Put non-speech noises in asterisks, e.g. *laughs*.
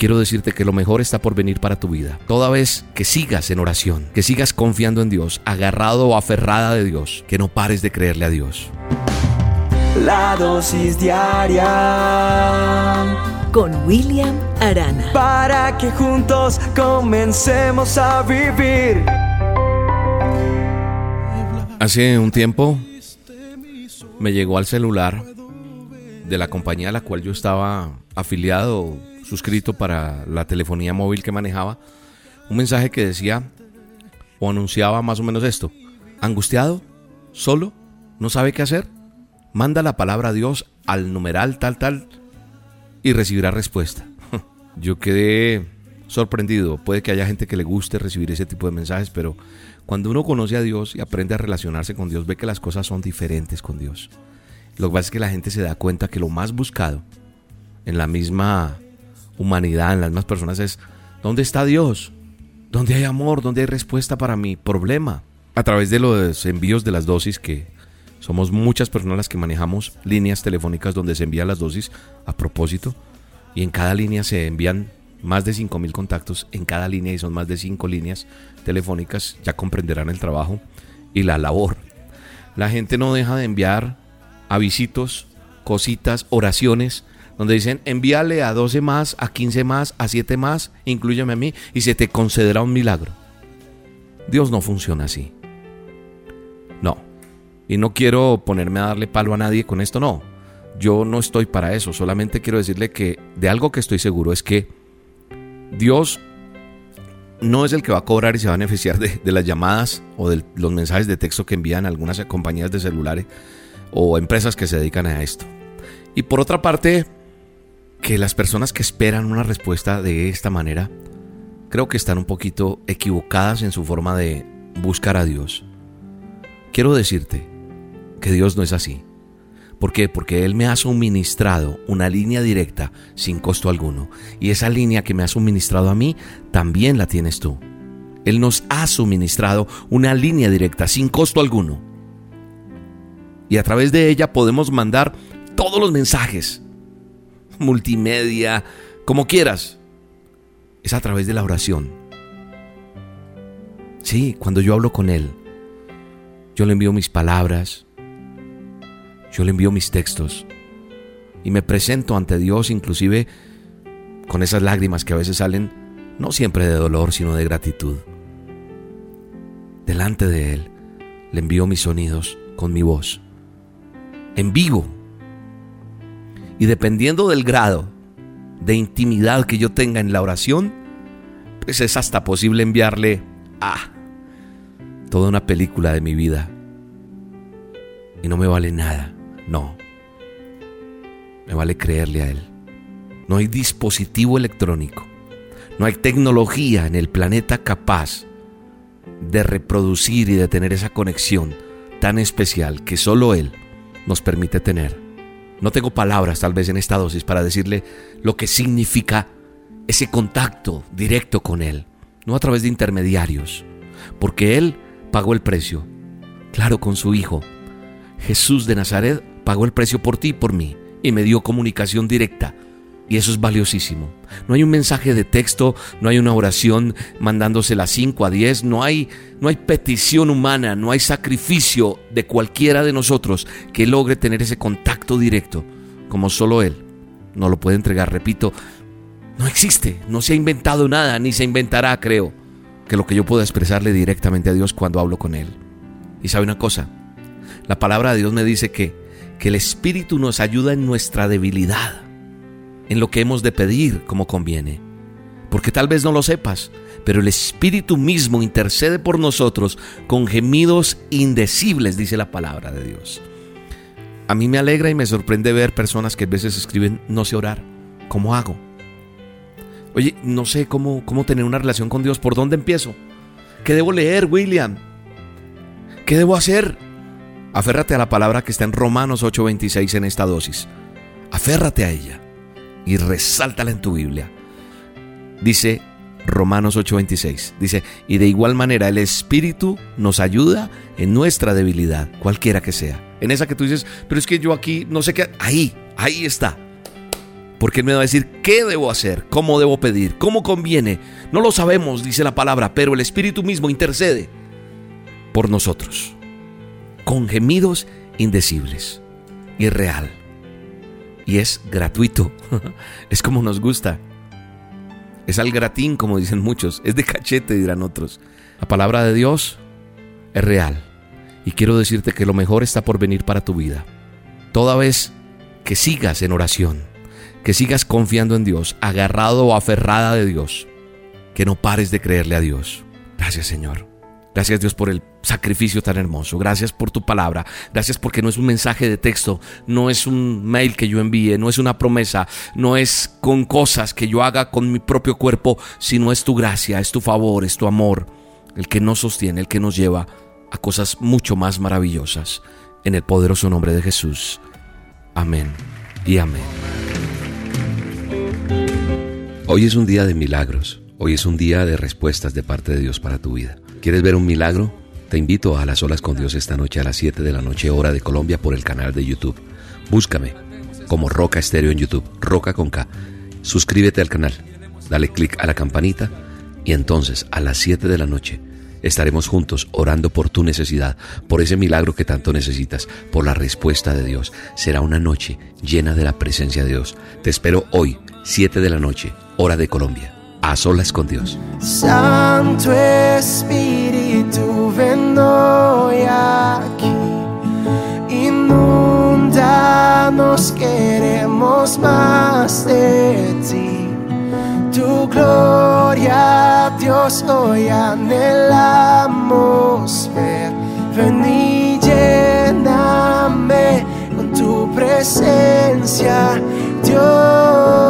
quiero decirte que lo mejor está por venir para tu vida. Toda vez que sigas en oración, que sigas confiando en Dios, agarrado o aferrada de Dios, que no pares de creerle a Dios. La dosis diaria con William Arana. Para que juntos comencemos a vivir. Hace un tiempo me llegó al celular de la compañía a la cual yo estaba afiliado suscrito para la telefonía móvil que manejaba, un mensaje que decía o anunciaba más o menos esto. ¿Angustiado? ¿Solo? ¿No sabe qué hacer? Manda la palabra a Dios al numeral tal tal y recibirá respuesta. *laughs* Yo quedé sorprendido. Puede que haya gente que le guste recibir ese tipo de mensajes, pero cuando uno conoce a Dios y aprende a relacionarse con Dios, ve que las cosas son diferentes con Dios. Lo que pasa es que la gente se da cuenta que lo más buscado en la misma humanidad, en las más personas, es ¿dónde está Dios? ¿Dónde hay amor? ¿Dónde hay respuesta para mi problema? A través de los envíos de las dosis, que somos muchas personas las que manejamos líneas telefónicas donde se envían las dosis a propósito, y en cada línea se envían más de 5.000 contactos en cada línea y son más de 5 líneas telefónicas, ya comprenderán el trabajo y la labor. La gente no deja de enviar avisitos, cositas, oraciones donde dicen envíale a 12 más, a 15 más, a 7 más, incluyeme a mí y se te concederá un milagro. Dios no funciona así. No. Y no quiero ponerme a darle palo a nadie con esto, no. Yo no estoy para eso, solamente quiero decirle que de algo que estoy seguro es que Dios no es el que va a cobrar y se va a beneficiar de, de las llamadas o de los mensajes de texto que envían algunas compañías de celulares o empresas que se dedican a esto. Y por otra parte, que las personas que esperan una respuesta de esta manera, creo que están un poquito equivocadas en su forma de buscar a Dios. Quiero decirte que Dios no es así. ¿Por qué? Porque Él me ha suministrado una línea directa sin costo alguno. Y esa línea que me ha suministrado a mí, también la tienes tú. Él nos ha suministrado una línea directa sin costo alguno. Y a través de ella podemos mandar todos los mensajes multimedia, como quieras. Es a través de la oración. Sí, cuando yo hablo con Él, yo le envío mis palabras, yo le envío mis textos y me presento ante Dios inclusive con esas lágrimas que a veces salen no siempre de dolor, sino de gratitud. Delante de Él le envío mis sonidos con mi voz, en vivo, y dependiendo del grado de intimidad que yo tenga en la oración, pues es hasta posible enviarle a toda una película de mi vida. Y no me vale nada, no. Me vale creerle a Él. No hay dispositivo electrónico, no hay tecnología en el planeta capaz de reproducir y de tener esa conexión tan especial que solo Él nos permite tener. No tengo palabras tal vez en esta dosis para decirle lo que significa ese contacto directo con Él, no a través de intermediarios, porque Él pagó el precio, claro, con su Hijo. Jesús de Nazaret pagó el precio por ti y por mí y me dio comunicación directa y eso es valiosísimo. No hay un mensaje de texto, no hay una oración mandándosela 5 a 10, no hay, no hay petición humana, no hay sacrificio de cualquiera de nosotros que logre tener ese contacto directo, como solo Él. No lo puede entregar, repito, no existe, no se ha inventado nada, ni se inventará, creo, que lo que yo pueda expresarle directamente a Dios cuando hablo con Él. Y sabe una cosa, la palabra de Dios me dice que, que el Espíritu nos ayuda en nuestra debilidad en lo que hemos de pedir como conviene. Porque tal vez no lo sepas, pero el Espíritu mismo intercede por nosotros con gemidos indecibles, dice la palabra de Dios. A mí me alegra y me sorprende ver personas que a veces escriben, no sé orar, ¿cómo hago? Oye, no sé cómo, cómo tener una relación con Dios, ¿por dónde empiezo? ¿Qué debo leer, William? ¿Qué debo hacer? Aférrate a la palabra que está en Romanos 8:26 en esta dosis. Aférrate a ella y resáltala en tu Biblia. Dice Romanos 8:26. Dice, y de igual manera el Espíritu nos ayuda en nuestra debilidad, cualquiera que sea. En esa que tú dices, pero es que yo aquí no sé qué, ahí, ahí está. Porque Él me va a decir qué debo hacer, cómo debo pedir, cómo conviene. No lo sabemos, dice la palabra, pero el Espíritu mismo intercede por nosotros, con gemidos indecibles. Y real. Y es gratuito. *laughs* es como nos gusta. Es al gratín, como dicen muchos. Es de cachete, dirán otros. La palabra de Dios es real. Y quiero decirte que lo mejor está por venir para tu vida. Toda vez que sigas en oración, que sigas confiando en Dios, agarrado o aferrada de Dios, que no pares de creerle a Dios. Gracias Señor. Gracias Dios por el sacrificio tan hermoso. Gracias por tu palabra. Gracias porque no es un mensaje de texto, no es un mail que yo envíe, no es una promesa, no es con cosas que yo haga con mi propio cuerpo, sino es tu gracia, es tu favor, es tu amor, el que nos sostiene, el que nos lleva a cosas mucho más maravillosas. En el poderoso nombre de Jesús. Amén y amén. Hoy es un día de milagros. Hoy es un día de respuestas de parte de Dios para tu vida. ¿Quieres ver un milagro? Te invito a las olas con Dios esta noche a las 7 de la noche hora de Colombia por el canal de YouTube. Búscame como Roca Estéreo en YouTube, Roca con K. Suscríbete al canal, dale click a la campanita y entonces a las 7 de la noche estaremos juntos orando por tu necesidad, por ese milagro que tanto necesitas, por la respuesta de Dios. Será una noche llena de la presencia de Dios. Te espero hoy, 7 de la noche, hora de Colombia a solas con Dios. Santo Espíritu, ven hoy aquí. Inundanos, queremos más de ti. Tu gloria, Dios, hoy anhelamos ver. Ven y lléname con tu presencia, Dios.